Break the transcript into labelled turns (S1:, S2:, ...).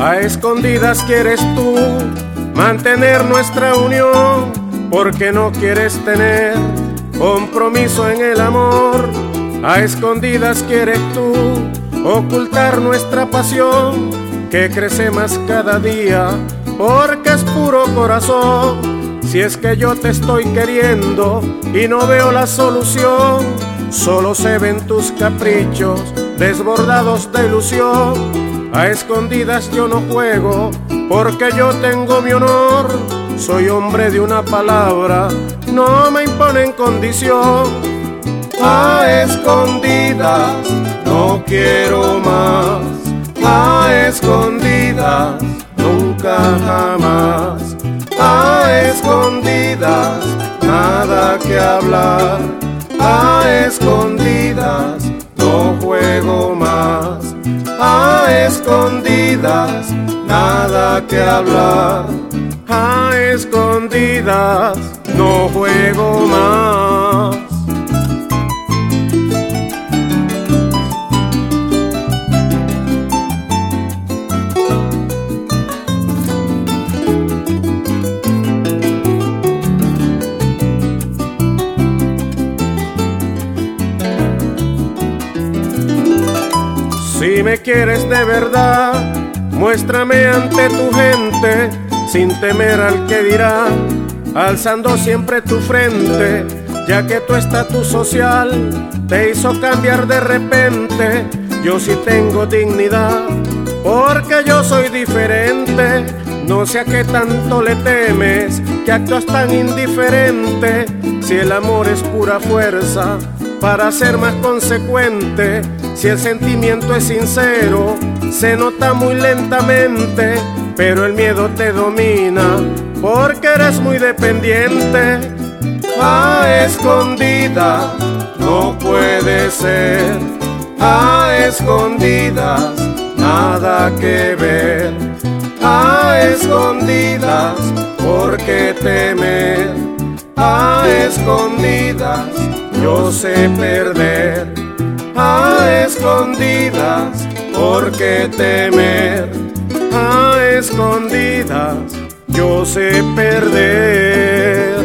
S1: A escondidas quieres tú mantener nuestra unión porque no quieres tener compromiso en el amor. A escondidas quieres tú ocultar nuestra pasión que crece más cada día porque es puro corazón. Si es que yo te estoy queriendo y no veo la solución, solo se ven tus caprichos desbordados de ilusión a escondidas yo no juego, porque yo tengo mi honor. Soy hombre de una palabra, no me imponen condición. Escondidas no quiero más. A escondidas nunca jamás. A escondidas nada que hablar. A escondidas no juego más a escondidas, nada que hablar. A escondidas, no juego más. Si me quieres de verdad, muéstrame ante tu gente, sin temer al que dirá, alzando siempre tu frente, ya que tu estatus social te hizo cambiar de repente. Yo sí tengo dignidad, porque yo soy diferente. No sé a qué tanto le temes, que actúas tan indiferente. Si el amor es pura fuerza, para ser más consecuente, si el sentimiento es sincero, se nota muy lentamente, pero el miedo te domina porque eres muy dependiente. A escondidas no puede ser, a escondidas nada que ver, a escondidas porque temer, a escondidas yo sé perder a escondidas, porque temer a escondidas, yo sé perder.